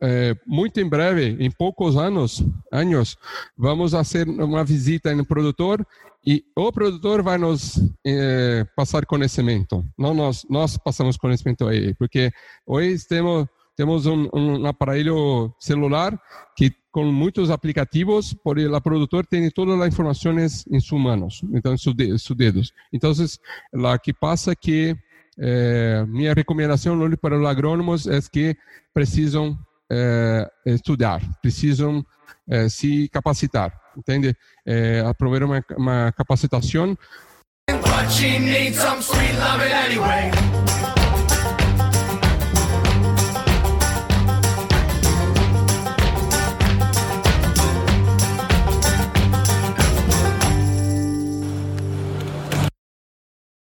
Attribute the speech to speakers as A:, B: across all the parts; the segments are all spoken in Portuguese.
A: é, muito em breve, em poucos anos, anos, vamos fazer uma visita no produtor e o produtor vai nos é, passar conhecimento. Não nós, nós passamos conhecimento a ele, porque hoje temos temos um, um aparelho celular que com muitos aplicativos, por el produtor tem todas as informações em suas mãos, então em seus dedos. Então, o que passa é que eh, minha recomendação para os agrônomos é que precisam estudar, precisam eh, se capacitar, entende? Eh, aprovar uma, uma capacitação.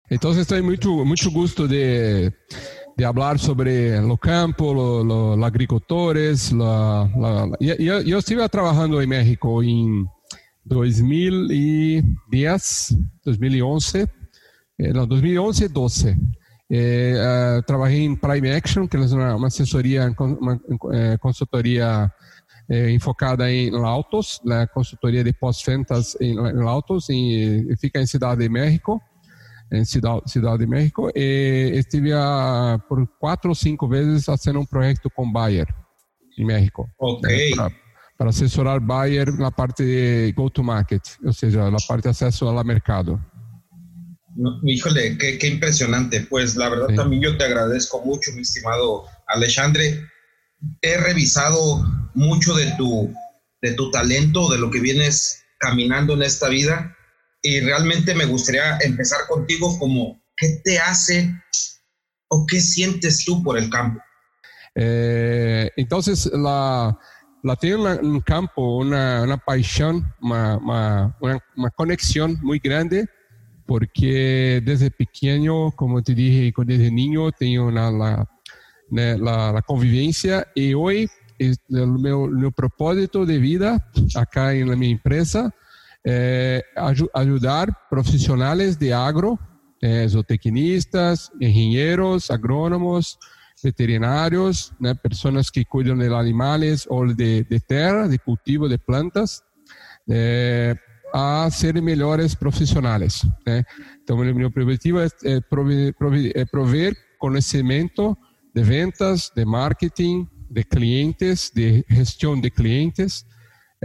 A: Então, estou muito muito gosto de de falar sobre o campo, os agricultores. Lo, lo, eu, eu estive trabalhando em México em 2010, 2011, eh, não, 2011 e 12. Eh, uh, trabalhei em Prime Action, que é uma, uma assessoria, uma eh, consultoria eh, enfocada em autos, na consultoria de pós-ventas em, em autos, em, fica em Cidade de México em Cidade, Cidade de México e estive a, por quatro ou cinco vezes fazendo um projeto com Bayer em México.
B: Ok.
A: Para, para assessorar Bayer na parte de go-to-market, ou seja, na parte de acesso ao mercado.
B: No, híjole, qué, qué, impresionante. Pues la verdad sí. también yo te agradezco mucho, mi estimado Alexandre. He revisado mucho de tu, de tu talento, de lo que vienes caminando en esta vida y realmente me gustaría empezar contigo como, ¿qué te hace o qué sientes tú por el campo?
A: Eh, entonces, la, la tengo en campo una, una pasión, una, una, una, conexión muy grande, porque desde pequeño, como te dije, desde niño, tengo una, la, la, la convivencia y hoy el meu, meu propósito de vida acá en mi empresa é, ajudar profissionais de agro, é, zootecnistas, engenheiros, agrônomos, veterinários, né, pessoas que cuidam de animais ou de, de terra, de cultivo de plantas, é, a serem melhores profissionais. Né? Então, o meu objetivo é, é, prover, é prover conhecimento de ventas, de marketing, de clientes, de gestão de clientes,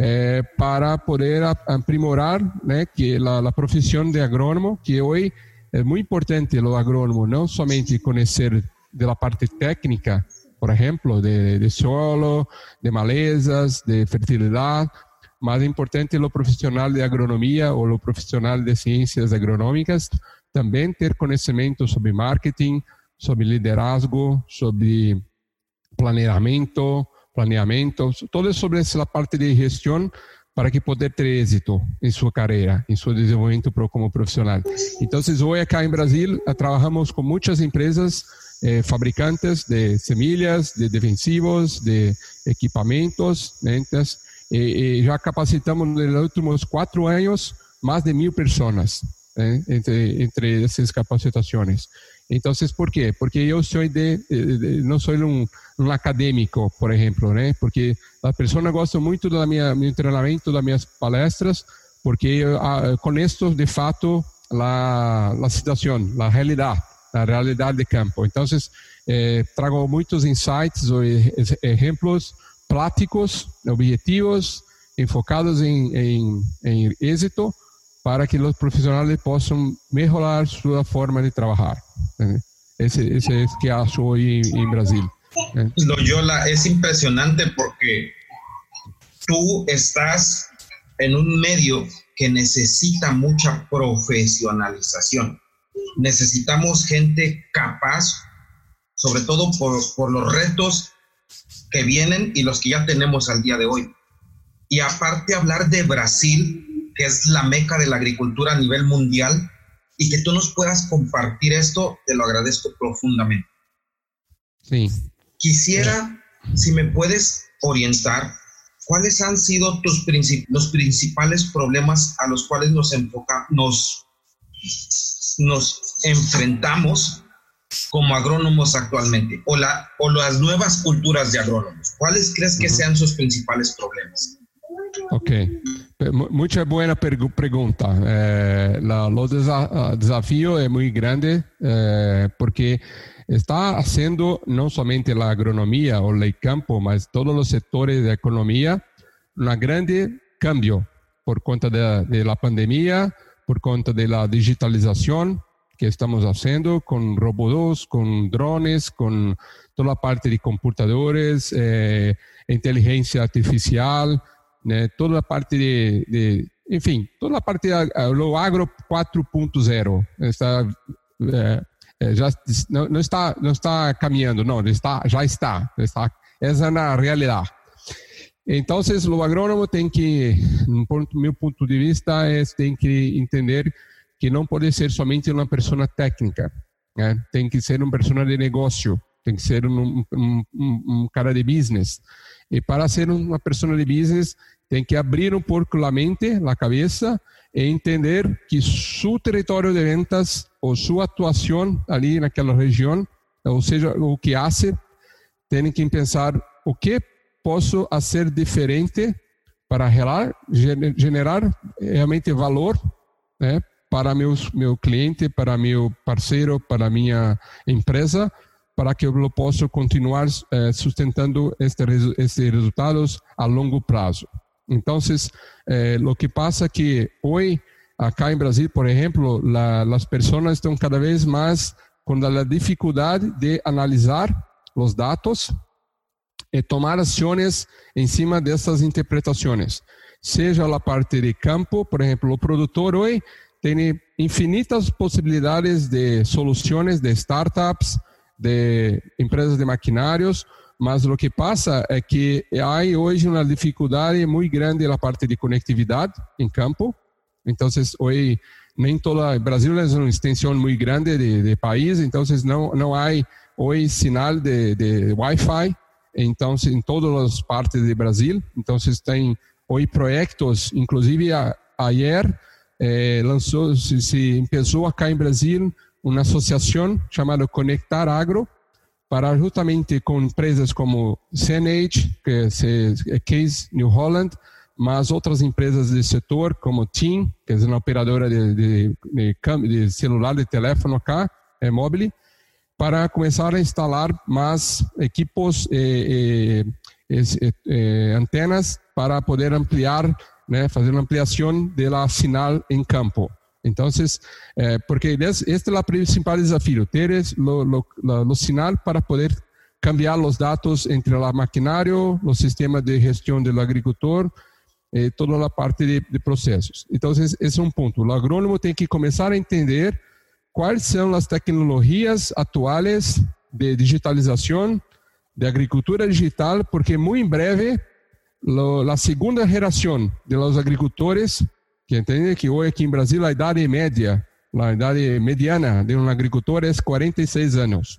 A: eh, para poder aprimorar né, que a, a profissão de agrônomo, que hoje é muito importante o agrônomo, não somente conhecer da parte técnica, por exemplo, de, de solo, de malezas, de fertilidade, mas é importante o profissional de agronomia ou o profissional de ciências agronômicas também ter conhecimento sobre marketing, sobre liderazgo, sobre planejamento, planeamento, todo sobre essa parte de gestão para que poder ter êxito em sua carreira, em seu desenvolvimento como profissional. Então, hoje aqui em Brasil trabalhamos com muitas empresas eh, fabricantes de semilhas, de defensivos, de equipamentos, né? e, e, já capacitamos nos últimos quatro anos mais de mil pessoas né? entre, entre essas capacitações. Então, por quê? Porque eu sou de, não sou um, um, acadêmico, por exemplo, né? Porque a pessoa gosta muito do meu treinamento, das minhas palestras, porque eu conheço de fato a, a situação, a realidade, a realidade de campo. Então, eh, trago muitos insights ou exemplos práticos, objetivos, enfocados em, em, em êxito, para que os profissionais possam melhorar sua forma de trabalhar. Ese, ese es que hago hoy en Brasil.
B: Loyola, es impresionante porque tú estás en un medio que necesita mucha profesionalización. Necesitamos gente capaz, sobre todo por, por los retos que vienen y los que ya tenemos al día de hoy. Y aparte hablar de Brasil, que es la meca de la agricultura a nivel mundial, y que tú nos puedas compartir esto, te lo agradezco profundamente.
A: Sí.
B: Quisiera, si me puedes orientar, ¿cuáles han sido tus los principales problemas a los cuales nos, enfoca nos, nos enfrentamos como agrónomos actualmente o, la, o las nuevas culturas de agrónomos? ¿Cuáles crees que sean sus principales problemas?
A: Ok, muita boa pergunta. É, o desa desafio é muito grande é, porque está sendo não somente a agronomia ou o campo, mas todos os setores da economia um grande cambio por conta de, de la pandemia, por conta da digitalização que estamos fazendo com robôs, com drones, com toda a parte de computadores, eh, inteligência artificial, né, toda a parte de, de, enfim, toda a parte do agro 4.0 está é, já não, não, está não está caminhando, não, está já está, está essa é na realidade. Então, o agrônomo tem que, do meu ponto de vista, é, tem que entender que não pode ser somente uma pessoa técnica, né? tem que ser uma pessoa de negócio, tem que ser um, um, um, cara de business. E para ser uma pessoa de business, tem que abrir um pouco a mente, a cabeça, e entender que seu território de ventas ou sua atuação ali naquela região, ou seja, o que hace, tem que pensar o que posso fazer diferente para generar realmente valor né, para meus, meu cliente, para meu parceiro, para minha empresa, para que eu possa continuar eh, sustentando estes, estes resultados a longo prazo. Então, eh, o que passa é que hoje, acá em Brasil, por exemplo, la, as pessoas estão cada vez mais com a dificuldade de analisar os dados e tomar ações em cima dessas interpretações. Seja a parte de campo, por exemplo, o produtor hoje tem infinitas possibilidades de soluções de startups, de empresas de maquinários, mas o que passa é que há hoje uma dificuldade muito grande na parte de conectividade em campo. Então, hoje nem toda o Brasil é uma extensão muito grande de, de país, então não não há hoje sinal de, de Wi-Fi. Então, em todas as partes do Brasil, então tem hoje projetos, inclusive a, ayer eh, lançou, se, se começou acá em Brasil uma associação chamada Conectar Agro, para justamente com empresas como CNH, que é Case New Holland, mas outras empresas do setor, como TIM, que é uma operadora de, de, de, de celular, de telefone acá, é móvel, para começar a instalar mais equipos e, e, e, antenas para poder ampliar né, fazer uma ampliação da sinal em campo. Então, eh, porque este é o principal desafio, ter o sinal para poder cambiar os dados entre o maquinário, o sistema de gestão do agricultor, e toda a parte de, de. Então, esse é um ponto. O agrônomo tem que começar a entender quais são as tecnologias atuais de digitalização, de agricultura digital, porque muito em breve lo, segunda geração de los agricultores, que entende que hoje aqui em Brasil a idade média, a idade mediana de um agricultor é 46 anos.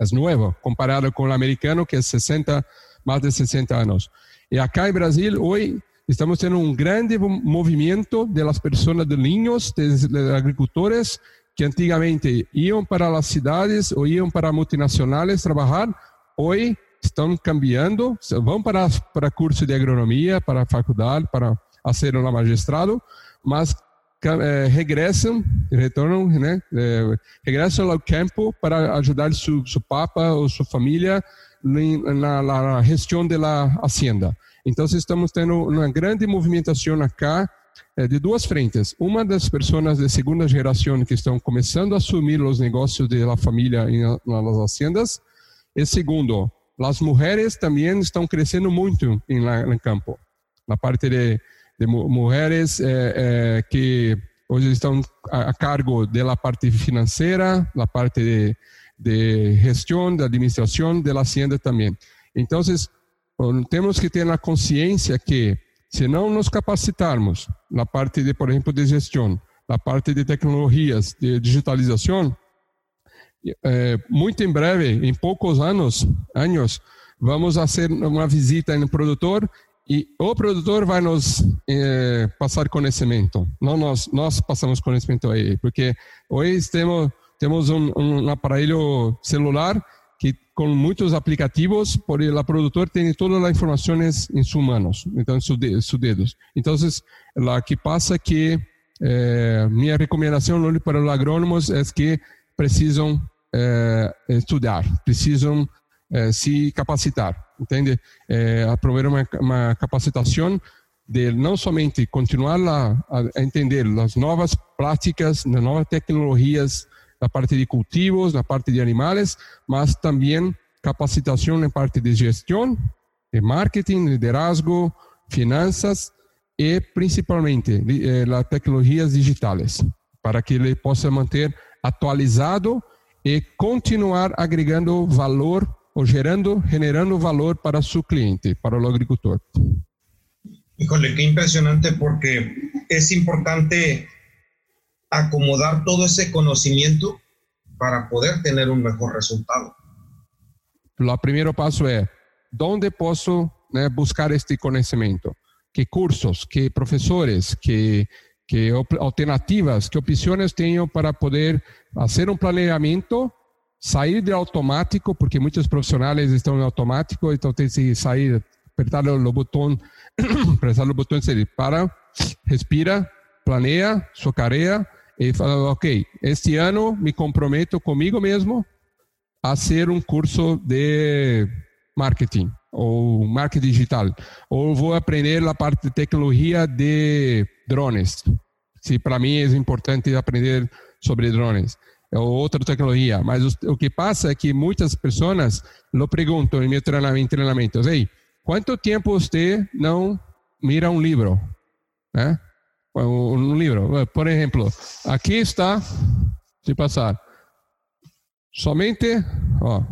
A: É novo, comparado com o americano, que é 60, mais de 60 anos. E acá em Brasil, hoje, estamos tendo um grande movimento de las pessoas de linhos, de agricultores, que antigamente iam para as cidades ou iam para multinacionais trabalhar, hoje estão cambiando, vão para, para curso de agronomia, para faculdade, para fazer um magistrado, mas eh, regressam, retornam, né, eh, regressam ao campo para ajudar seu, seu papa ou sua família na, na gestão da hacienda. Então, estamos tendo uma grande movimentação acá eh, de duas frentes. Uma das pessoas de segunda geração que estão começando a assumir os negócios da família nas haciendas, e segundo, as mulheres também estão crescendo muito no campo. Na parte de, de mulheres eh, eh, que hoje estão a, cargo da parte financeira, da parte de, de gestão, da administração, da hacienda também. Então, temos que ter a consciência que, se não nos capacitarmos na parte de, por exemplo, de gestão, na parte de tecnologias, de digitalização, é, muito em breve, em poucos anos, anos, vamos fazer uma visita no produtor e o produtor vai nos é, passar conhecimento. Não nós, nós passamos conhecimento a ele, porque hoje temos temos um, um aparelho celular que com muitos aplicativos, por o produtor tem todas as informações em suas mãos, então em seus dedos. Então, o que passa que eh, minha recomendação para os agrônomos é que precisam eh, estudar, precisam eh, se capacitar, entende? Eh, aprovar uma, uma capacitação de não somente continuar a, a entender as novas práticas, as novas tecnologias na parte de cultivos, na parte de animais, mas também capacitação na parte de gestão, de marketing, liderazgo, finanças e principalmente eh, as tecnologias digitais, para que ele possa manter atualizado e continuar agregando valor ou gerando, generando valor para seu cliente, para o agricultor.
B: Híjole, qué impresionante porque es importante acomodar todo ese conocimiento para poder tener un mejor resultado.
A: O primeiro passo é onde posso né, buscar este conhecimento? Que cursos, que professores, que, que alternativas, que opções tenho para poder fazer um planejamento, sair de automático, porque muitos profissionais estão em automático, então tem que sair, apertar o botão, apertar o botão e para, respira, planeia, socareia, e fala, ok, este ano me comprometo comigo mesmo a ser um curso de marketing ou marketing digital, ou vou aprender a parte de tecnologia de drones. Se para mim é importante aprender sobre drones ou outra tecnologia, mas o, que passa é que muitas pessoas lo perguntam em meu treinamento, treinamento, ei, quanto tempo você não mira um livro, né? um livro. Por exemplo, aqui está, se passar, somente, ó,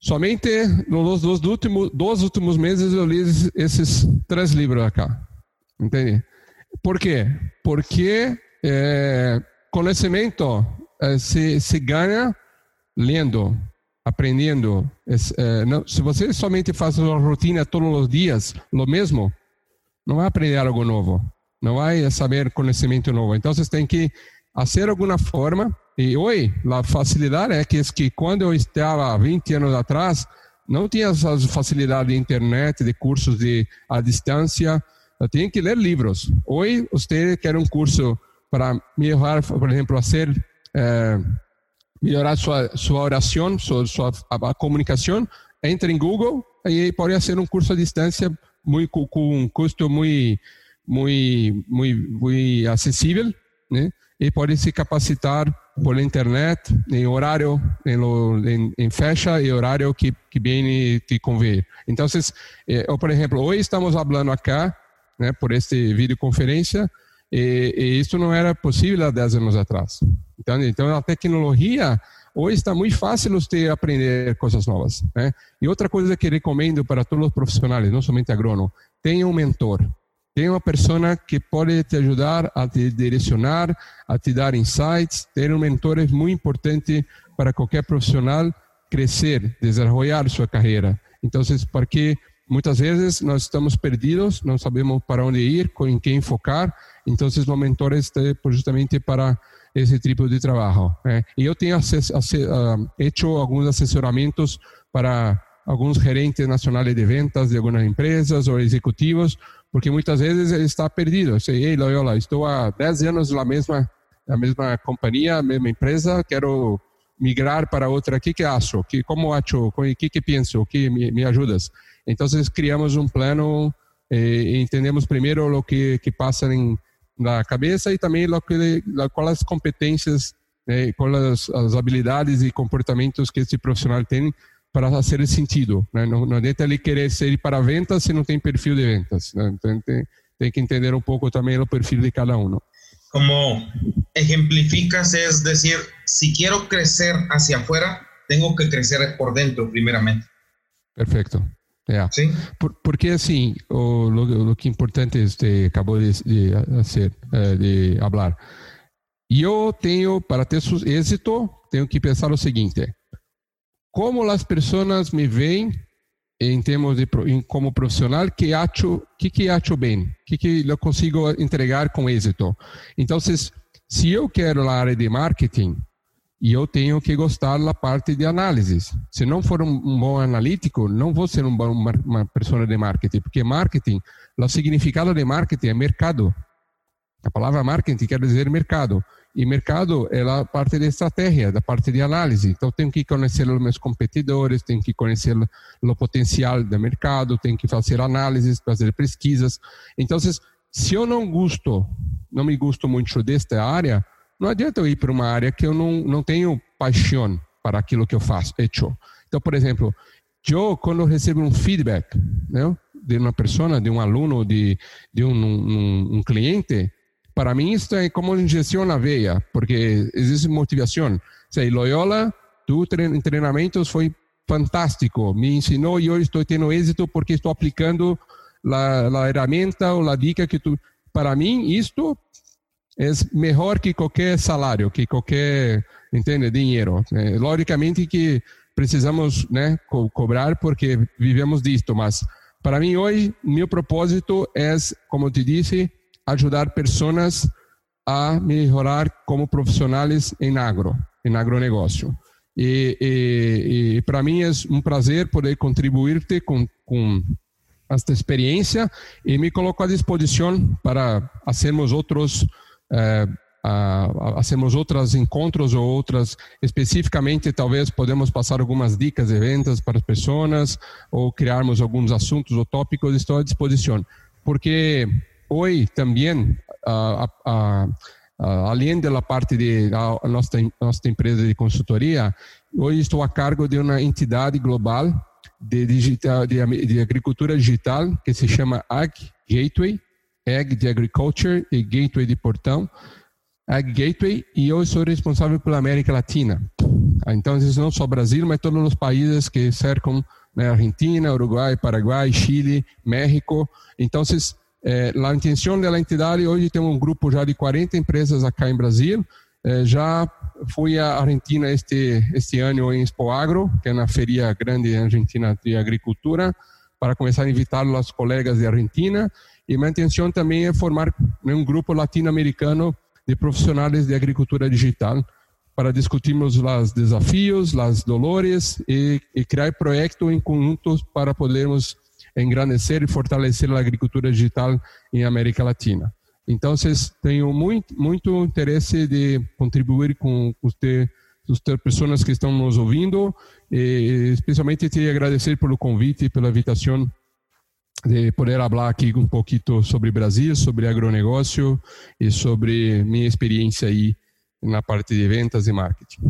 A: somente nos dos últimos, dos últimos meses eu li esses três livros aqui. Entende? Por quê? Porque é, conhecimento é, se, se ganha lendo, aprendendo. É, não, se você somente faz uma rotina todos os dias, lo mesmo, não vai aprender algo novo não vai saber conhecimento novo. Então, vocês têm que fazer alguma forma. E hoje, a facilidade é que, é que quando eu estava 20 anos atrás, não tinha essa facilidade de internet, de cursos de à distância. Eu tinha que ler livros. Hoje, você quer um curso para melhorar, por exemplo, fazer é, melhorar sua sua oração, sua, sua a, a comunicação. Entre em Google e pode ser um curso à distância muito com um custo muito muito, muito, muito acessível, né? E pode se capacitar por internet em horário, em, em, em fecha e horário que, que bem te convém. Então, eh, por exemplo, hoje estamos falando acá, né, por este videoconferência, e, e isso não era possível há 10 anos atrás. Então, então a tecnologia hoje está muito fácil você aprender coisas novas. Né? E outra coisa que recomendo para todos os profissionais, não somente agrônomo, tenha um mentor. Tem uma pessoa que pode te ajudar a te direcionar, a te dar insights. Ter um mentor é muito importante para qualquer profissional crescer, desenvolver sua carreira. Então, porque muitas vezes nós estamos perdidos, não sabemos para onde ir, em quem focar. Então, os mentores justamente para esse tipo de trabalho. Né? E eu tenho feito alguns assessoramentos para alguns gerentes nacionais de ventas de algumas empresas ou executivos porque muitas vezes ele está perdido. Eu sei, ei, Loyola, estou há 10 anos na mesma, na mesma companhia, mesma empresa, quero migrar para outra. O que que acho? Que, como acho? O que que penso? O que me, me ajudas? Então, criamos um plano e entendemos primeiro o que, que passa em, na cabeça e também o que, quais as competências, né, quais as, as habilidades e comportamentos que esse profissional tem para fazer sentido. Né? Não, não adianta ele querer ser para ventas se não tem perfil de ventas. Né? Então tem, tem, que entender um pouco também o perfil de cada um.
B: Como ejemplificas, es decir, si quiero crecer hacia afuera, tengo que crecer por dentro, primeramente.
A: Perfeito. É. Sim. Por, porque assim, o, o, o, que é importante você acabou de, de hacer, eh, de falar. Eu tenho, para ter êxito, tenho que pensar o seguinte: como as pessoas me veem em termos de em, como profissional que acho que que acho bem que que eu consigo entregar com êxito então se, se eu quero a área de marketing e eu tenho que gostar da parte de análise. Se não for um, um bom analítico, não vou ser um bom, uma, uma pessoa de marketing, porque marketing, o significado de marketing é mercado. A palavra marketing quer dizer mercado. E mercado é a parte de estratégia, da parte de análise. Então, tenho que conhecer os meus competidores, tenho que conhecer o potencial do mercado, tenho que fazer análises, fazer pesquisas. Então, se eu não gosto, não me gosto muito desta área, não adianta eu ir para uma área que eu não, não tenho paixão para aquilo que eu faço, hecho. Então, por exemplo, eu, quando recebo um feedback né, de uma pessoa, de um aluno, de, de um, um, um cliente, para mim isso é como injeção na veia, porque existe motivação. Sei, Loyola, tu treinamentos foi fantástico, me ensinou e hoje estou tendo êxito porque estou aplicando a, a ferramenta ou a dica que tu... Para mim, isto é melhor que qualquer salário, que qualquer, entende, dinheiro. É, logicamente que precisamos né, co cobrar porque vivemos disto, mas para mim hoje, meu propósito é, como te disse, ajudar pessoas a melhorar como profissionais em agro, em agronegócio. E, e, e para mim é um prazer poder contribuir-te com, com esta experiência e me coloco à disposição para fazermos outros é, a, hacemos outros encontros ou outras especificamente talvez podemos passar algumas dicas de vendas para as pessoas ou criarmos alguns assuntos ou tópicos estou à disposição. Porque hoje também a, a, além da parte de a nossa nossa empresa de consultoria hoje estou a cargo de uma entidade global de digital de, de agricultura digital que se chama Ag Gateway Ag de Agriculture e Gateway de Portão, Ag Gateway, e eu sou responsável pela América Latina. Ah, então, não só Brasil, mas todos os países que cercam né, Argentina, Uruguai, Paraguai, Chile, México. Então, eh, a intenção da entidade, hoje tem um grupo já de 40 empresas aqui em Brasil, eh, já fui à Argentina este, este ano em Expo Agro, que é na feria grande argentina de agricultura, para começar a invitar os colegas de Argentina e minha intenção também é formar um grupo latino-americano de profissionais de agricultura digital para discutirmos os desafios, as dolores e, e criar projetos em conjunto para podermos engrandecer e fortalecer a agricultura digital em América Latina. Então, tenho muito, muito interesse de contribuir com você, as pessoas que estão nos ouvindo, e especialmente te agradecer pelo convite e pela invitação de poder falar aqui um pouquinho sobre Brasil, sobre agronegócio e sobre minha experiência aí na parte de ventas e marketing.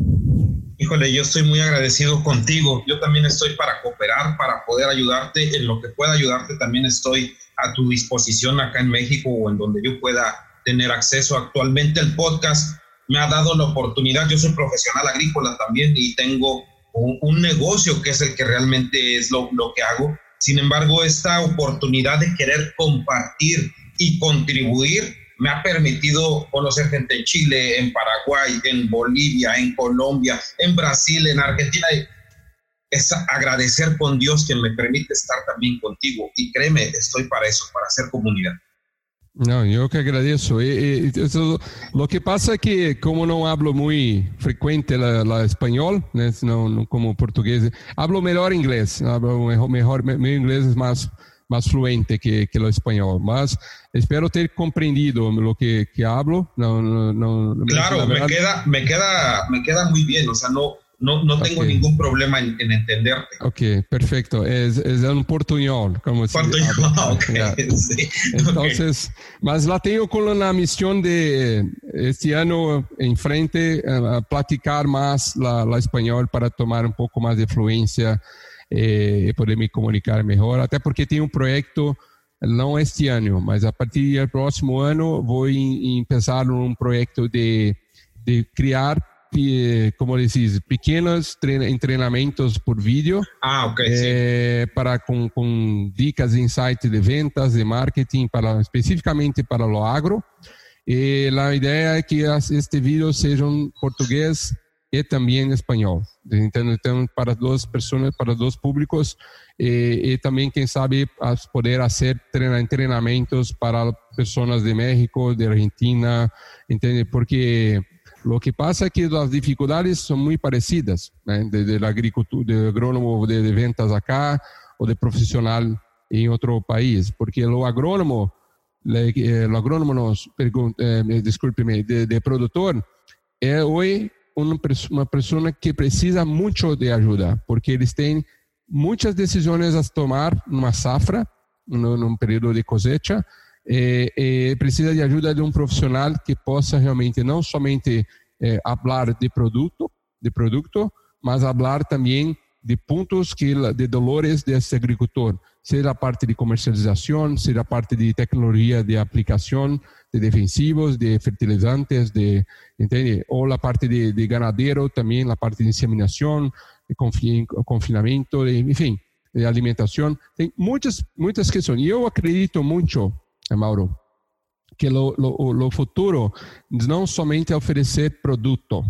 B: Híjole, yo estoy muy agradecido contigo. Yo también estoy para cooperar, para poder ayudarte. En lo que pueda ayudarte, también estoy a tu disposición acá en México o en donde yo pueda tener acceso. Actualmente el podcast me ha dado la oportunidad. Yo soy profesional agrícola también y tengo un, un negocio que es el que realmente es lo, lo que hago sin embargo, esta oportunidad de querer compartir y contribuir me ha permitido conocer gente en Chile, en Paraguay, en Bolivia, en Colombia, en Brasil, en Argentina. Es agradecer con Dios que me permite estar también contigo. Y créeme, estoy para eso, para hacer comunidad.
A: Não, eu que agradeço. E, e, o que passa é que, como não hablo muito frequente o espanhol, né, não, como português, hablo melhor inglês. Hablo melhor, meu inglês é mais mais fluente que, que o espanhol. Mas espero ter compreendido o que, que hablo. Não, não,
B: não, claro, me queda, me, queda, me queda muy bien. O sea, no, no, no tengo okay. ningún problema en, en, entenderte.
A: Ok, perfecto. Es, es un portuñol, como se
B: Portuñol, ok. Yeah.
A: Sí. Entonces, okay. mas la tengo con la misión de este año en frente uh, platicar más la, la, español para tomar un poco más de fluencia eh, e poder me comunicar melhor, até porque tem um projeto não este ano, mas a partir do próximo ano vou começar um projeto de, de criar como dices, pequenos treinamentos por vídeo.
B: Ah, ok.
A: Eh, para com, com dicas insights de ventas, de marketing, para, especificamente para o agro. E a ideia é que este vídeo seja em português e também em espanhol. Então, então para duas pessoas, para dois públicos, e, e também, quem sabe, poder fazer treinamentos para pessoas de México, de Argentina, entende? Porque Lo que pasa es que las dificultades son muy parecidas, ¿eh? de, la agricultura, de agrónomo de, de, ventas acá o de profesional en otro país, porque lo agrónomo, le, eh, lo agrónomo nos, eh, discúlpeme, de, de, productor, es hoy una, una persona que precisa mucho de ayuda, porque eles têm muitas decisões a tomar numa safra, num período de cosecha, é, é, precisa de ajuda de um profissional que possa realmente não somente é, falar de produto, de produto, mas falar também de pontos que de dolores desse agricultor, seja a parte de comercialização, seja a parte de tecnologia de aplicação de defensivos, de fertilizantes, de entende? Ou a parte de, de ganadero também, a parte de inseminação, de confinamento, de, enfim, de alimentação. Tem muitas muitas questões. E eu acredito muito é, Mauro, que o futuro não somente é oferecer produto,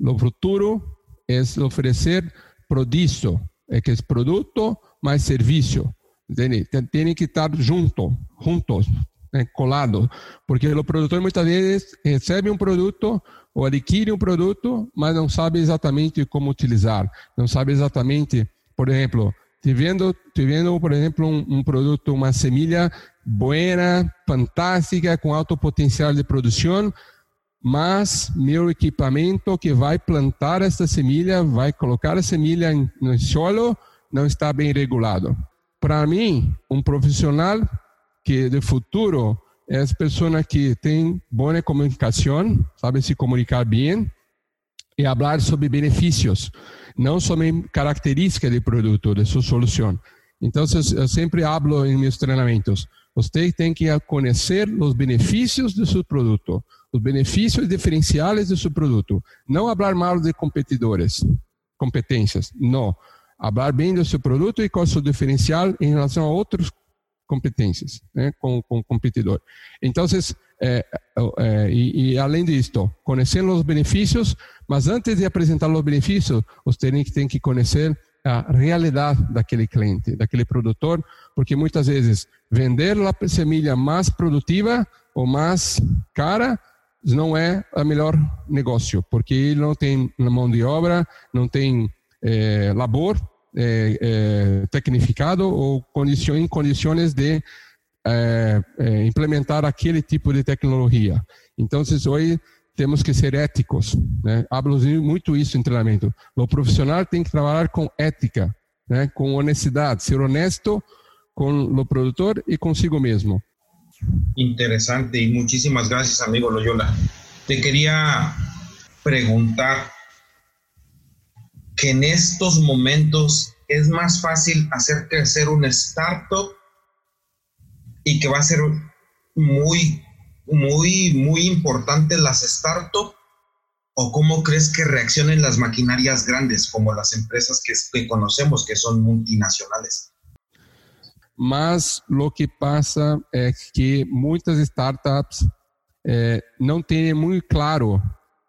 A: o futuro é oferecer produto, é que é produto mais serviço, entende? Tem que estar junto, juntos, né, colado, porque o produtor muitas vezes recebe um produto ou adquire um produto, mas não sabe exatamente como utilizar, não sabe exatamente, por exemplo, tivendo, tivendo por exemplo, um, produto, uma semilha buena, fantástica, com alto potencial de produção, mas meu equipamento que vai plantar essa semilha, vai colocar a semilha no solo, não está bem regulado. Para mim, um profissional que de futuro é a pessoa que tem boa comunicação, sabe se comunicar bem e falar sobre benefícios, não somente características do produto, de sua solução. Então, eu sempre hablo em meus treinamentos. Você tem que conhecer os benefícios do seu produto, os benefícios diferenciais do seu produto. Não falar mal de competidores, competências. Não. Falar bem do seu produto e qual é o seu diferencial em relação a outras competências, né, com, com o competidor. Então, é, é, e, e, além disso, conhecer os benefícios, mas antes de apresentar os benefícios, você tem que, tem que conhecer a realidade daquele cliente, daquele produtor, porque muitas vezes vender a semilha mais produtiva ou mais cara não é o melhor negócio, porque ele não tem mão de obra, não tem é, labor é, é, tecnificado ou em condições de é, implementar aquele tipo de tecnologia. Então, hoje temos que ser éticos. Né? Hablo muito isso em treinamento. O profissional tem que trabalhar com ética, né? com honestidade, ser honesto com o produtor e consigo mesmo.
B: Interesante y muchísimas gracias, amigo Loyola. Te quería preguntar en estos momentos es más fácil hacer crecer un startup y que va a ser muy muy, muy importantes las startups o cómo crees que reaccionen las maquinarias grandes como las empresas que, conocemos que son multinacionales?
A: Mas lo que pasa es que muchas startups eh, no tienen muy claro,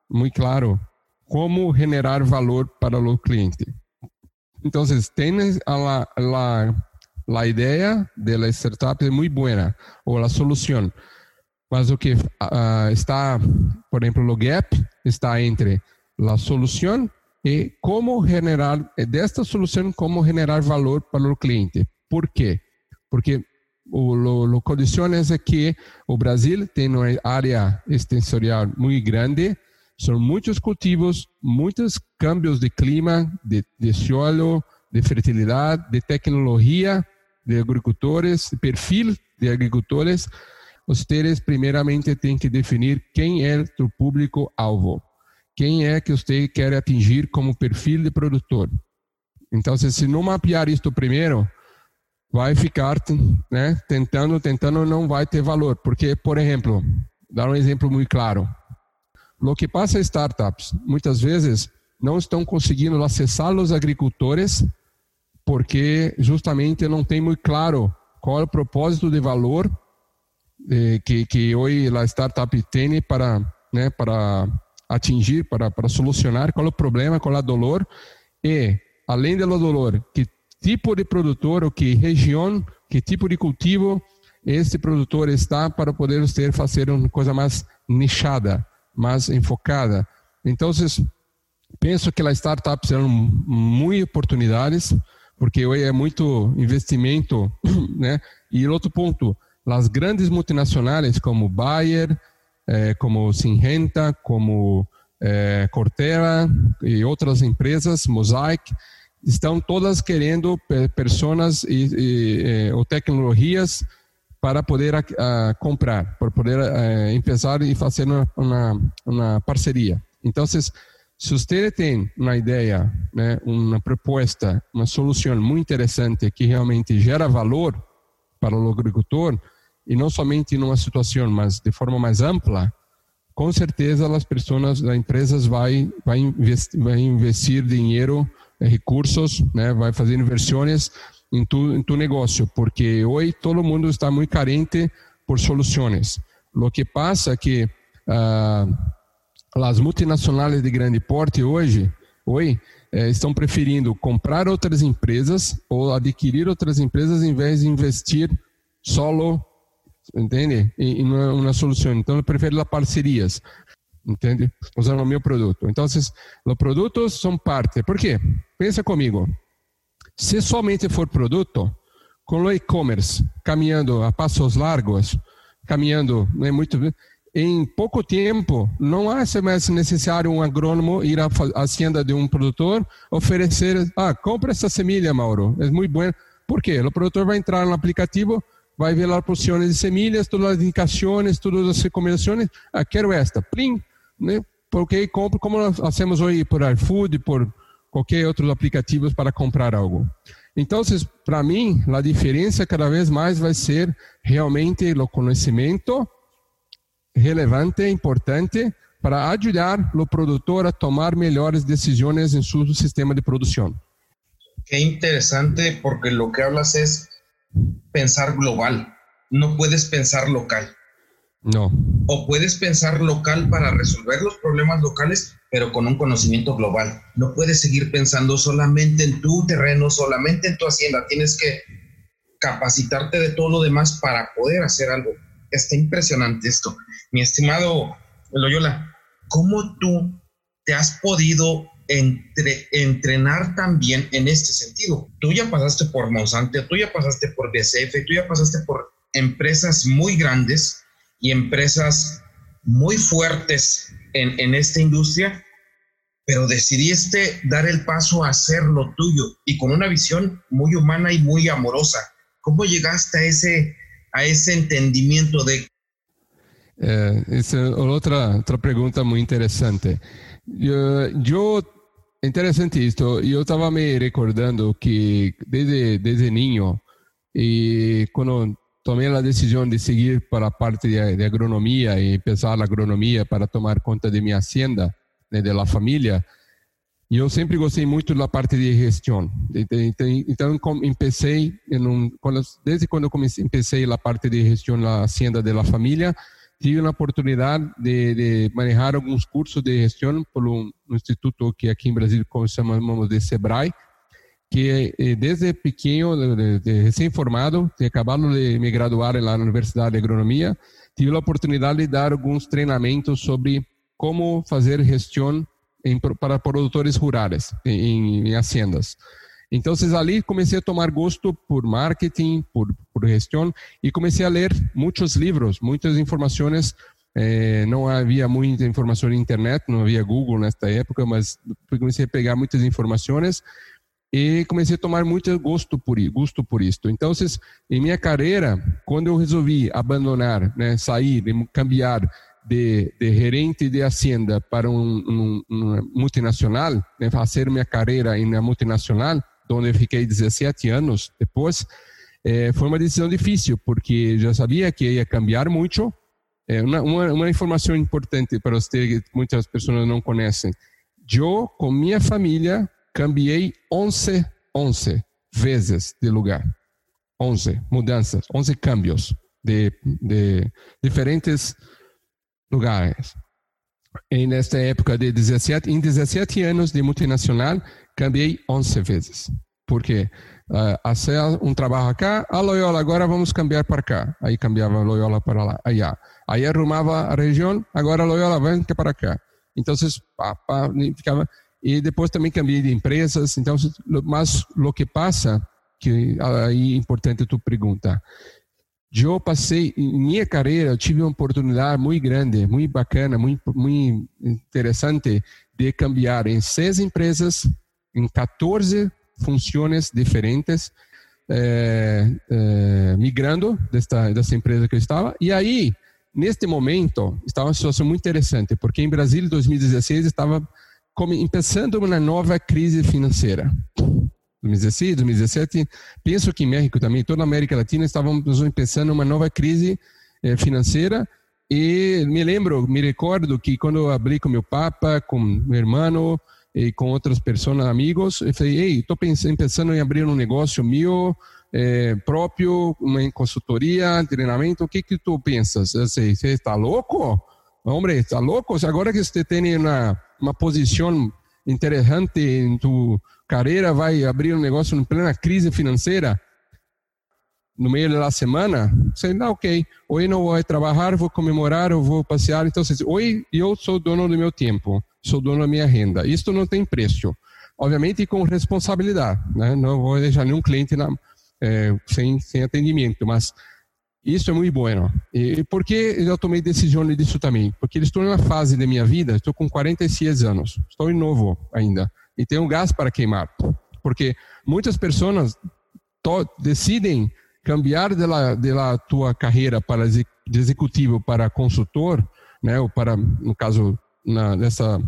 A: muy claro cómo generar valor para los clientes. Entonces, tienes la, la, la idea de la startup es muy buena o la solución, mas o que uh, está, por exemplo, o gap está entre a solução e como generar, desta solução, como generar valor para o cliente. Por quê? Porque o, lo, é que o Brasil tem uma área extensorial muito grande, são muitos cultivos, muitos cambios de clima, de, de solo, de fertilidade, de tecnologia de agricultores, de perfil de agricultores, vocês primeiramente têm que definir quem é o público-alvo. Quem é que você quer atingir como perfil de produtor. Então, se não mapear isto primeiro, vai ficar né, tentando, tentando, não vai ter valor. Porque, por exemplo, dar um exemplo muito claro. O que passa startups, muitas vezes, não estão conseguindo acessar os agricultores porque justamente não tem muito claro qual é o propósito de valor eh, que, que hoje a startup tem para, né, para atingir, para, para solucionar qual é o problema, qual é o dolor. E, além do dolor, que tipo de produtor ou que região, que tipo de cultivo esse produtor está para poder ter fazer uma coisa mais nichada, mais enfocada. Então, penso que as startups são muito oportunidades, porque hoje é muito investimento, né? E outro ponto, as grandes multinacionais como Bayer, eh, como Syngenta, como eh, Cortera e outras empresas, Mosaic, estão todas querendo pessoas e, e, e, ou tecnologias para poder a comprar, para poder a, começar e fazer uma, uma, uma parceria. Então, se você tem uma ideia, né, uma proposta, uma solução muito interessante que realmente gera valor para o agricultor, e não somente em uma situação, mas de forma mais ampla, com certeza as pessoas, as empresas vai vai investir, vai investir dinheiro, eh, recursos, né, vai fazer inversões em tu, em tu negócio, porque hoje todo mundo está muito carente por soluções. O que passa é que uh, as multinacionais de grande porte hoje, hoje eh, estão preferindo comprar outras empresas ou adquirir outras empresas em vez de investir solo entende? Em, uma, uma solução. Então, eu prefiro las parcerias, entende? Usando o meu produto. Então, os produtos são parte. Por quê? Pensa comigo. Se somente for produto, com o e-commerce caminhando a passos largos, caminhando né, muito em pouco tempo, não há mais necessário um agrônomo ir à hacienda de um produtor, oferecer, ah, compra essa semilha, Mauro, é muito bom. Por quê? O produtor vai entrar no aplicativo, vai ver lá porções de semilhas, todas as indicações, todas as recomendações. Ah, quero esta. Plim, né? Porque compro como nós fazemos hoje por iFood, por qualquer outros aplicativos para comprar algo. Então, para mim, a diferença cada vez mais vai ser realmente o conhecimento relevante, importante, para ajudar o produtor a tomar melhores decisões em seu sistema de produção.
B: Qué interesante porque lo que hablas es pensar global, no puedes pensar local.
A: No.
B: O puedes pensar local para resolver los problemas locales, pero con un conocimiento global. No puedes seguir pensando solamente en tu terreno, solamente en tu hacienda. Tienes que capacitarte de todo lo demás para poder hacer algo. Está impresionante esto. Mi estimado Loyola, ¿cómo tú te has podido entre, entrenar también en este sentido. Tú ya pasaste por Monsanto, tú ya pasaste por BCF, tú ya pasaste por empresas muy grandes y empresas muy fuertes en, en esta industria, pero decidiste dar el paso a hacer lo tuyo y con una visión muy humana y muy amorosa. ¿Cómo llegaste a ese, a ese entendimiento de...
A: Eh, es otra, otra pregunta muy interesante. Yo, yo é interessante isso. E eu estava me recordando que desde, desde niño, e quando tomei a decisão de seguir para a parte de, de e empezar a agronomia para tomar conta de minha hacienda, né, da família, eu sempre gostei muito da parte de gestão. Então, comecei, um, quando, desde quando comecei, comecei a parte de gestão da hacienda da família, tive a oportunidade de, de manejar alguns cursos de gestão por um, instituto que aqui em Brasil chamamos de Sebrae, que eh, desde pequeno, recém-formado, tinha acabado de me graduar na Universidade de Agronomia, tive a oportunidade de dar alguns treinamentos sobre como fazer gestão em, para produtores rurais em, em haciendas. Então, ali comecei a tomar gosto por marketing, por, por gestão, e comecei a ler muitos livros, muitas informações. Eh, não havia muita informação na internet, não havia Google nesta época, mas comecei a pegar muitas informações e comecei a tomar muito gosto por gosto por isto. Então, em minha carreira, quando eu resolvi abandonar, né, sair, cambiar de, de, gerente de hacienda para um, um, um multinacional, né, fazer minha carreira em uma multinacional, onde eu fiquei 17 anos depois, é, foi uma decisão difícil, porque já sabia que ia cambiar muito. É, uma, uma, uma, informação importante para você que muitas pessoas não conhecem. Eu, com minha família, cambiei 11, 11 vezes de lugar. 11 mudanças, 11 cambios de, de diferentes lugares. E nesta época de 17, em 17 anos de multinacional, cambiei 11 vezes. Porque uh, fazer um trabalho cá, a Loyola, agora vamos cambiar para cá. Aí cambiava a Loyola para lá, allá. Aí arrumava a região, agora a Loyola vem para cá. Então, pá, pá, ficava... E depois também cambiei de empresas. Então, mas o que passa, que aí é importante tu pergunta. Eu passei, em minha carreira, eu tive uma oportunidade muito grande, muito bacana, muito, muito interessante de cambiar em seis empresas, em 14 funções diferentes, é, é, migrando desta, dessa empresa que eu estava. E aí, neste momento, estava uma situação muito interessante, porque em Brasília, em 2016, estava começando uma nova crise financeira. 2016, 2017, penso que em México também, toda a América Latina, estávamos começando uma nova crise eh, financeira e me lembro, me recordo que quando eu abri com meu papa, com meu irmão e com outras pessoas, amigos, eu falei, ei, estou pensando, em abrir um negócio meu eh, próprio, uma consultoria, treinamento, o que que tu pensas? Eu sei, você está louco? Homem, está louco? Agora que você tem uma, uma posição interessante em tu carreira, vai abrir um negócio em plena crise financeira, no meio da semana, você dá ok, hoje não vou trabalhar, vou comemorar, eu vou passear, então hoje eu sou dono do meu tempo, sou dono da minha renda, isto não tem preço, obviamente com responsabilidade, né? não vou deixar nenhum cliente na, é, sem, sem atendimento, mas isso é muito bom. E por que eu tomei decisão disso também? Porque estou em uma fase da minha vida, estou com 46 anos, estou novo ainda, e tenho gás para queimar. Porque muitas pessoas decidem cambiar de la, de la tua carreira para de executivo para consultor, né, ou para, no caso, na, nessa,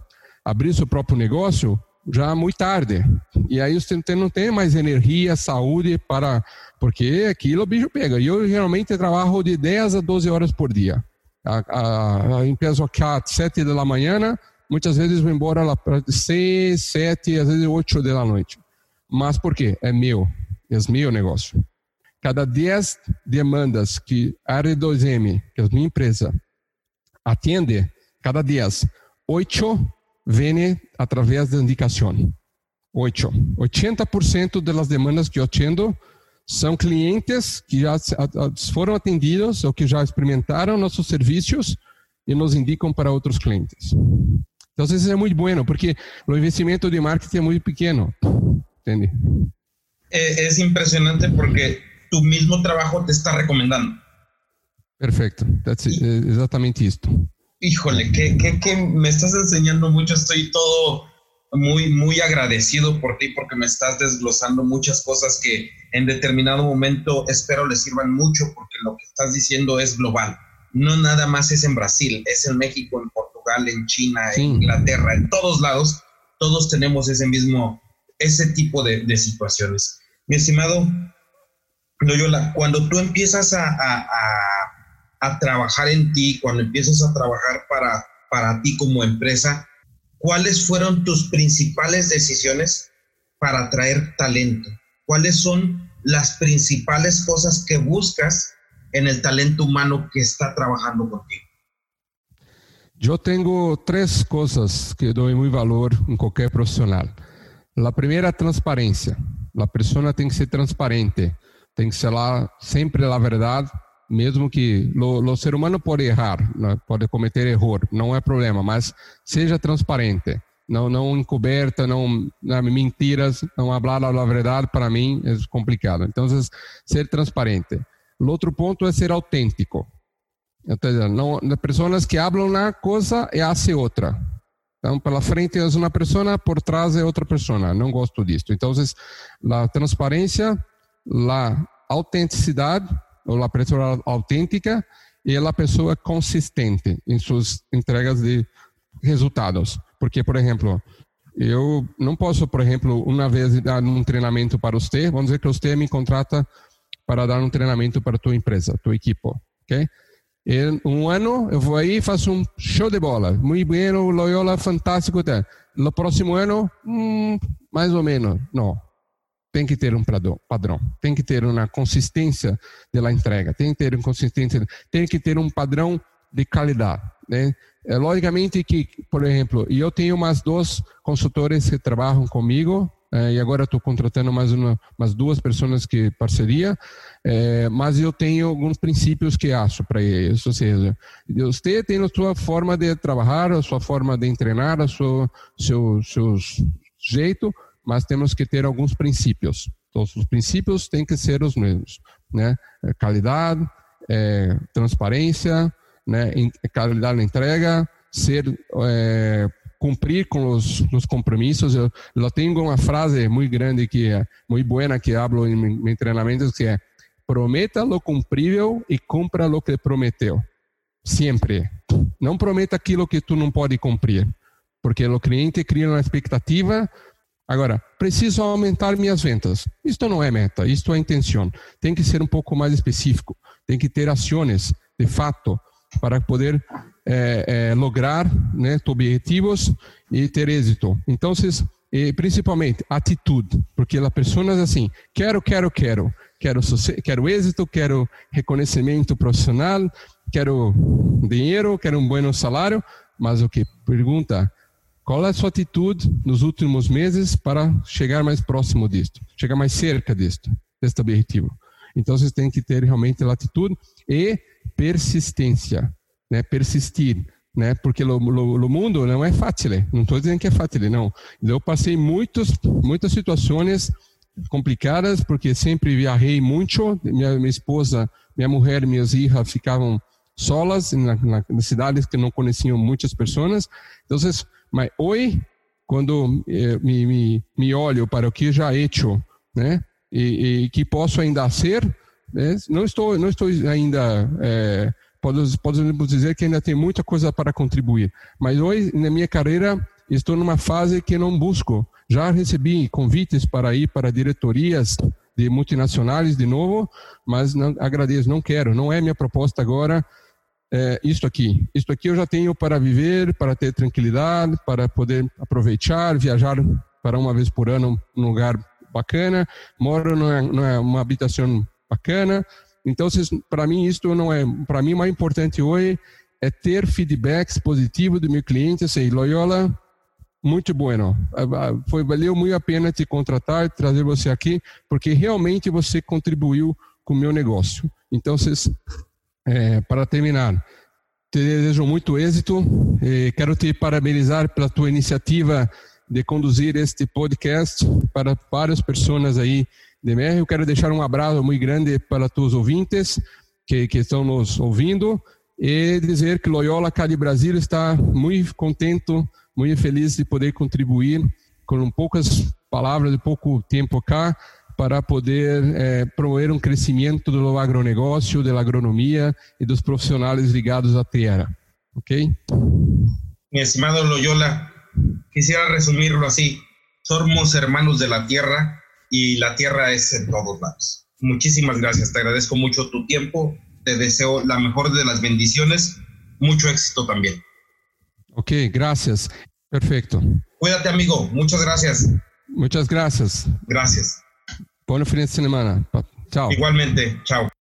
A: abrir seu próprio negócio, já muito tarde. E aí você não tem mais energia, saúde para. Porque aquilo o bicho pega. E eu geralmente trabalho de 10 a 12 horas por dia. A, a, a empresa aqui às 7 da manhã, muitas vezes vou embora lá para 6, 7, às vezes 8 da noite. Mas por quê? É meu. É meu negócio. Cada 10 demandas que a R2M, que é a minha empresa, atende, cada 10, 8 vem através da indicação. 8. 80% das demandas que eu atendo são clientes que já foram atendidos ou que já experimentaram nossos serviços e nos indicam para outros clientes. Então, isso é muito bueno, porque o investimento de marketing é muito pequeno. Entende?
B: É, é impressionante porque tu mesmo trabalho te está recomendando.
A: Perfeito. That's. É exatamente isto.
B: Híjole, que, que, que, me estás enseñando mucho, estoy todo muy, muy agradecido por ti porque me estás desglosando muchas cosas que en determinado momento espero le sirvan mucho porque lo que estás diciendo es global. No nada más es en Brasil, es en México, en Portugal, en China, en Inglaterra, en todos lados, todos tenemos ese mismo, ese tipo de, de situaciones. Mi estimado Loyola, cuando tú empiezas a, a a trabajar en ti, cuando empiezas a trabajar para, para ti como empresa, ¿cuáles fueron tus principales decisiones para atraer talento? ¿Cuáles son las principales cosas que buscas en el talento humano que está trabajando contigo?
A: Yo tengo tres cosas que doy muy valor en cualquier profesional. La primera, transparencia. La persona tiene que ser transparente, tiene que ser la, siempre la verdad mesmo que o ser humano pode errar, né? pode cometer erro, não é problema, mas seja transparente, não não encoberta, não, não mentiras, não falar a verdade para mim é complicado. Então, ser transparente. O outro ponto é ser autêntico. Então, não, pessoas que falam uma coisa e fazem outra. Então, pela frente é uma pessoa, por trás é outra pessoa. Não gosto disso. Então, a transparência, a autenticidade a pessoa autêntica e a pessoa consistente em suas entregas de resultados. Porque, por exemplo, eu não posso, por exemplo, uma vez dar um treinamento para você, vamos dizer que você me contrata para dar um treinamento para a tua empresa, tua equipe, ok? E um ano eu vou aí e faço um show de bola, muito bem, Loyola, fantástico. No próximo ano, hum, mais ou menos, não tem que ter um padrão, tem que ter uma consistência da entrega, tem que ter uma consistência, tem que ter um padrão de qualidade. Né? É, logicamente que, por exemplo, eu tenho umas duas consultores que trabalham comigo é, e agora estou contratando mais uma, mais duas pessoas que parceria, é, mas eu tenho alguns princípios que acho para isso, ou seja, você tem a sua forma de trabalhar, a sua forma de treinar, a seu, seu jeito, mas temos que ter alguns princípios. Então, os princípios têm que ser os mesmos, né? É, qualidade, é, transparência, né? Qualidade na entrega, ser é, cumprir com os, os compromissos. Eu, eu, tenho uma frase muito grande que é muito boa que hablo em meus treinamentos que é prometa lo cumprível e cumpra lo que prometeu. Sempre. Não prometa aquilo que tu não pode cumprir, porque o cliente cria uma expectativa. Agora, preciso aumentar minhas vendas. Isto não é meta, isto é intenção. Tem que ser um pouco mais específico. Tem que ter ações, de fato, para poder é, é, lograr né, objetivos e ter êxito. Então, principalmente atitude, porque as pessoas assim, quero, quero, quero, quero, quero êxito, quero reconhecimento profissional, quero dinheiro, quero um bom salário, mas o que pergunta, qual é a sua atitude nos últimos meses para chegar mais próximo disto, chegar mais cerca disto, deste objetivo? Então, vocês têm que ter realmente a atitude e persistência né, persistir, né, porque o, mundo não é fácil, não estou dizendo que é fácil, não. Eu passei muitos, muitas situações complicadas, porque sempre viajei muito, minha, minha esposa, minha mulher, minhas filhas ficavam solas na, na, nas cidades que não conheciam muitas pessoas. Então, mas hoje, quando eh, me, me, me, olho para o que já he hecho, né, e, e que posso ainda ser, né, não estou não estou ainda eh, podemos dizer que ainda tem muita coisa para contribuir. Mas hoje, na minha carreira, estou numa fase que não busco. Já recebi convites para ir para diretorias de multinacionais de novo, mas não, agradeço, não quero, não é minha proposta agora. É, isto aqui, isto aqui eu já tenho para viver, para ter tranquilidade, para poder aproveitar, viajar para uma vez por ano num lugar bacana, moro numa, numa habitação bacana, então, para mim, isso não é. Para mim, mais importante hoje é ter feedbacks positivos do meu cliente. Assim, Loyola, muito bueno. Foi, valeu muito a pena te contratar, trazer você aqui, porque realmente você contribuiu com o meu negócio. Então, vocês, é, para terminar, te desejo muito êxito. quero te parabenizar pela tua iniciativa de conduzir este podcast para várias pessoas aí de Eu quero deixar um abraço muito grande para os ouvintes que, que estão nos ouvindo e dizer que Loyola Cali Brasil está muito contente, muito feliz de poder contribuir com poucas palavras de pouco tempo cá para poder eh, promover um crescimento do agronegócio, da agronomia e dos profissionais ligados à terra. ¿Ok?
B: Mi estimado Loyola, quisiera resumirlo así. Somos hermanos de la tierra y la tierra es en todos lados. Muchísimas gracias, te agradezco mucho tu tiempo, te deseo la mejor de las bendiciones, mucho éxito también.
A: Ok, gracias. Perfecto.
B: Cuídate, amigo. Muchas gracias.
A: Muchas gracias.
B: Gracias.
A: Buen fin de semana. Chao.
B: Igualmente. Chao.